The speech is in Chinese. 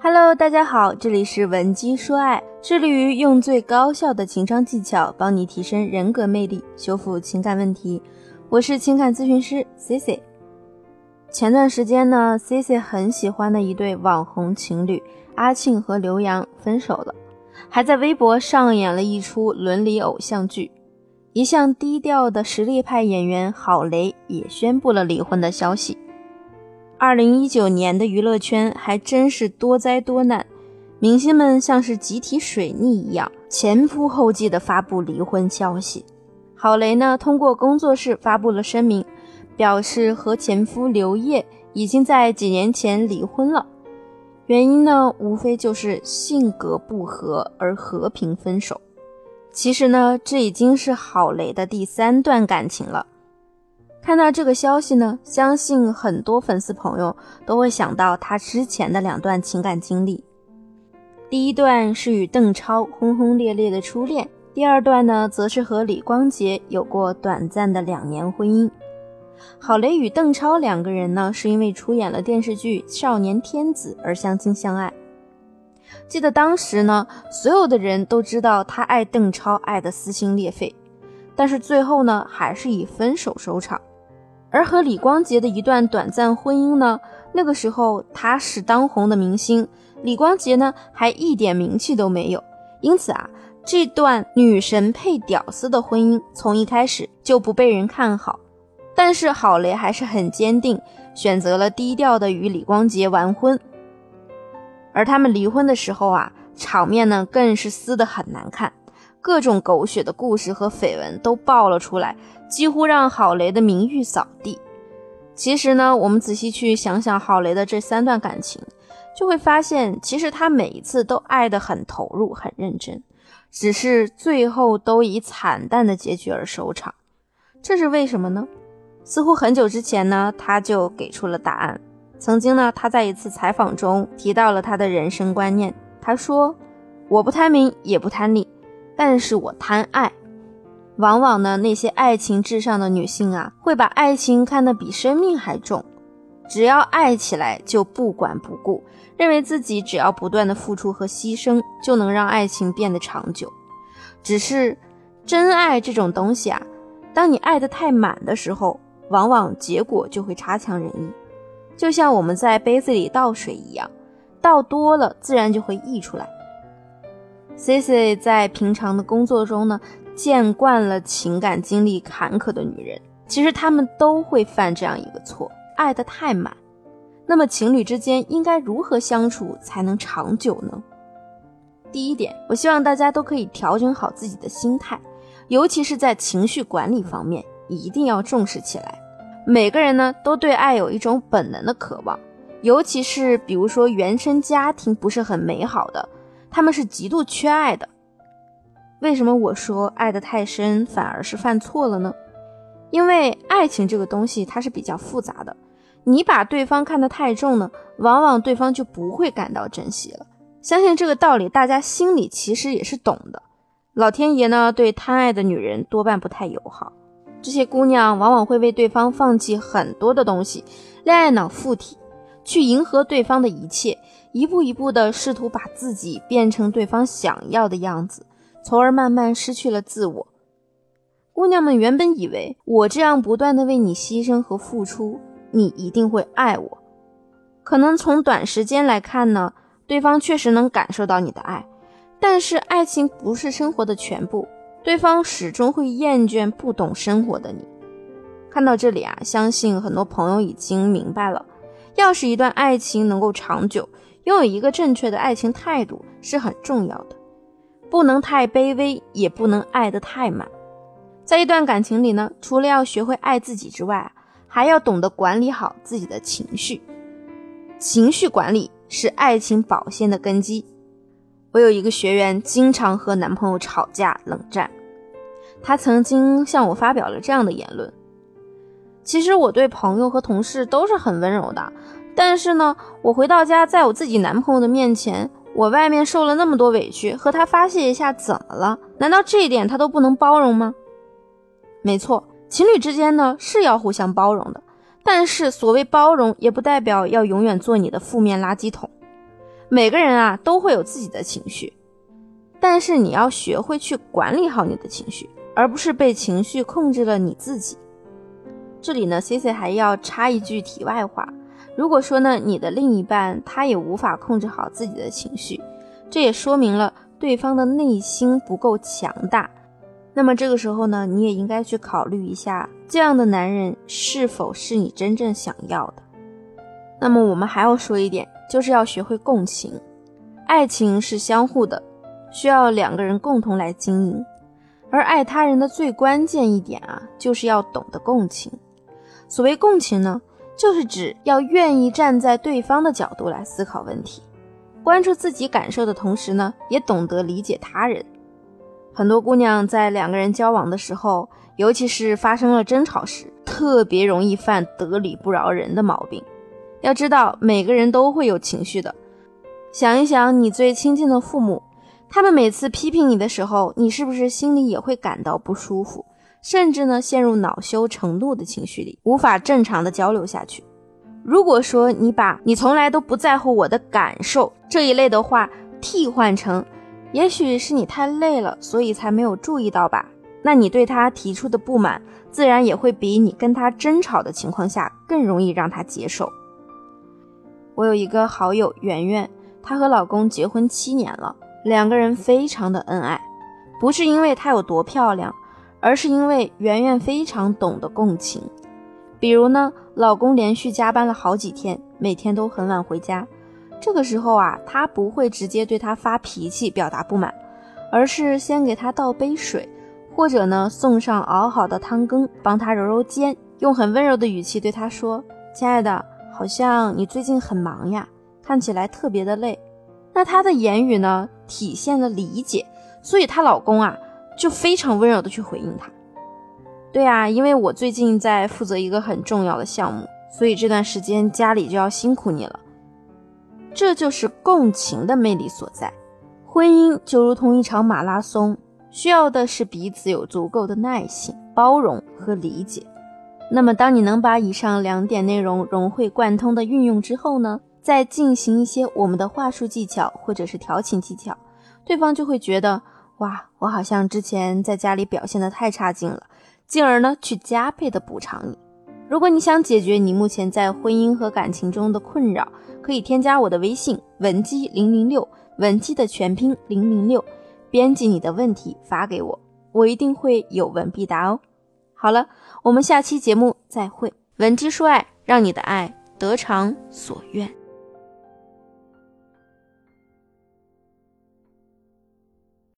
Hello，大家好，这里是文姬说爱，致力于用最高效的情商技巧帮你提升人格魅力，修复情感问题。我是情感咨询师 C C。前段时间呢，C C 很喜欢的一对网红情侣阿庆和刘洋分手了，还在微博上演了一出伦理偶像剧。一向低调的实力派演员郝蕾也宣布了离婚的消息。二零一九年的娱乐圈还真是多灾多难，明星们像是集体水逆一样，前仆后继地发布离婚消息。郝蕾呢，通过工作室发布了声明，表示和前夫刘烨已经在几年前离婚了，原因呢，无非就是性格不合而和平分手。其实呢，这已经是郝蕾的第三段感情了。看到这个消息呢，相信很多粉丝朋友都会想到他之前的两段情感经历。第一段是与邓超轰轰烈烈的初恋，第二段呢，则是和李光洁有过短暂的两年婚姻。郝蕾与邓超两个人呢，是因为出演了电视剧《少年天子》而相亲相爱。记得当时呢，所有的人都知道他爱邓超，爱得撕心裂肺，但是最后呢，还是以分手收场。而和李光洁的一段短暂婚姻呢，那个时候他是当红的明星，李光洁呢还一点名气都没有，因此啊，这段女神配屌丝的婚姻从一开始就不被人看好。但是郝蕾还是很坚定，选择了低调的与李光洁完婚。而他们离婚的时候啊，场面呢更是撕得很难看。各种狗血的故事和绯闻都爆了出来，几乎让郝雷的名誉扫地。其实呢，我们仔细去想想郝雷的这三段感情，就会发现，其实他每一次都爱得很投入、很认真，只是最后都以惨淡的结局而收场。这是为什么呢？似乎很久之前呢，他就给出了答案。曾经呢，他在一次采访中提到了他的人生观念，他说：“我不贪名，也不贪利。”但是我贪爱，往往呢，那些爱情至上的女性啊，会把爱情看得比生命还重，只要爱起来就不管不顾，认为自己只要不断的付出和牺牲，就能让爱情变得长久。只是真爱这种东西啊，当你爱得太满的时候，往往结果就会差强人意，就像我们在杯子里倒水一样，倒多了自然就会溢出来。C C 在平常的工作中呢，见惯了情感经历坎坷的女人，其实她们都会犯这样一个错，爱得太满。那么情侣之间应该如何相处才能长久呢？第一点，我希望大家都可以调整好自己的心态，尤其是在情绪管理方面，一定要重视起来。每个人呢，都对爱有一种本能的渴望，尤其是比如说原生家庭不是很美好的。他们是极度缺爱的，为什么我说爱得太深反而是犯错了呢？因为爱情这个东西它是比较复杂的，你把对方看得太重呢，往往对方就不会感到珍惜了。相信这个道理，大家心里其实也是懂的。老天爷呢，对贪爱的女人多半不太友好，这些姑娘往往会为对方放弃很多的东西，恋爱脑附体。去迎合对方的一切，一步一步的试图把自己变成对方想要的样子，从而慢慢失去了自我。姑娘们原本以为我这样不断的为你牺牲和付出，你一定会爱我。可能从短时间来看呢，对方确实能感受到你的爱，但是爱情不是生活的全部，对方始终会厌倦不懂生活的你。看到这里啊，相信很多朋友已经明白了。要是一段爱情能够长久，拥有一个正确的爱情态度是很重要的，不能太卑微，也不能爱得太满。在一段感情里呢，除了要学会爱自己之外，还要懂得管理好自己的情绪。情绪管理是爱情保鲜的根基。我有一个学员，经常和男朋友吵架冷战，她曾经向我发表了这样的言论。其实我对朋友和同事都是很温柔的，但是呢，我回到家，在我自己男朋友的面前，我外面受了那么多委屈，和他发泄一下怎么了？难道这一点他都不能包容吗？没错，情侣之间呢是要互相包容的，但是所谓包容，也不代表要永远做你的负面垃圾桶。每个人啊都会有自己的情绪，但是你要学会去管理好你的情绪，而不是被情绪控制了你自己。这里呢，C C 还要插一句题外话：如果说呢，你的另一半他也无法控制好自己的情绪，这也说明了对方的内心不够强大。那么这个时候呢，你也应该去考虑一下，这样的男人是否是你真正想要的。那么我们还要说一点，就是要学会共情。爱情是相互的，需要两个人共同来经营。而爱他人的最关键一点啊，就是要懂得共情。所谓共情呢，就是指要愿意站在对方的角度来思考问题，关注自己感受的同时呢，也懂得理解他人。很多姑娘在两个人交往的时候，尤其是发生了争吵时，特别容易犯得理不饶人的毛病。要知道，每个人都会有情绪的。想一想，你最亲近的父母，他们每次批评你的时候，你是不是心里也会感到不舒服？甚至呢，陷入恼羞成怒的情绪里，无法正常的交流下去。如果说你把你从来都不在乎我的感受这一类的话替换成，也许是你太累了，所以才没有注意到吧？那你对他提出的不满，自然也会比你跟他争吵的情况下更容易让他接受。我有一个好友圆圆，她和老公结婚七年了，两个人非常的恩爱，不是因为她有多漂亮。而是因为圆圆非常懂得共情，比如呢，老公连续加班了好几天，每天都很晚回家，这个时候啊，她不会直接对他发脾气表达不满，而是先给他倒杯水，或者呢送上熬好的汤羹，帮他揉揉肩，用很温柔的语气对他说：“亲爱的，好像你最近很忙呀，看起来特别的累。”那她的言语呢，体现了理解，所以她老公啊。就非常温柔的去回应他。对啊，因为我最近在负责一个很重要的项目，所以这段时间家里就要辛苦你了。这就是共情的魅力所在。婚姻就如同一场马拉松，需要的是彼此有足够的耐心、包容和理解。那么，当你能把以上两点内容融会贯通的运用之后呢，再进行一些我们的话术技巧或者是调情技巧，对方就会觉得。哇，我好像之前在家里表现的太差劲了，进而呢去加倍的补偿你。如果你想解决你目前在婚姻和感情中的困扰，可以添加我的微信文姬零零六，文姬的全拼零零六，编辑你的问题发给我，我一定会有问必答哦。好了，我们下期节目再会。文姬说爱，让你的爱得偿所愿。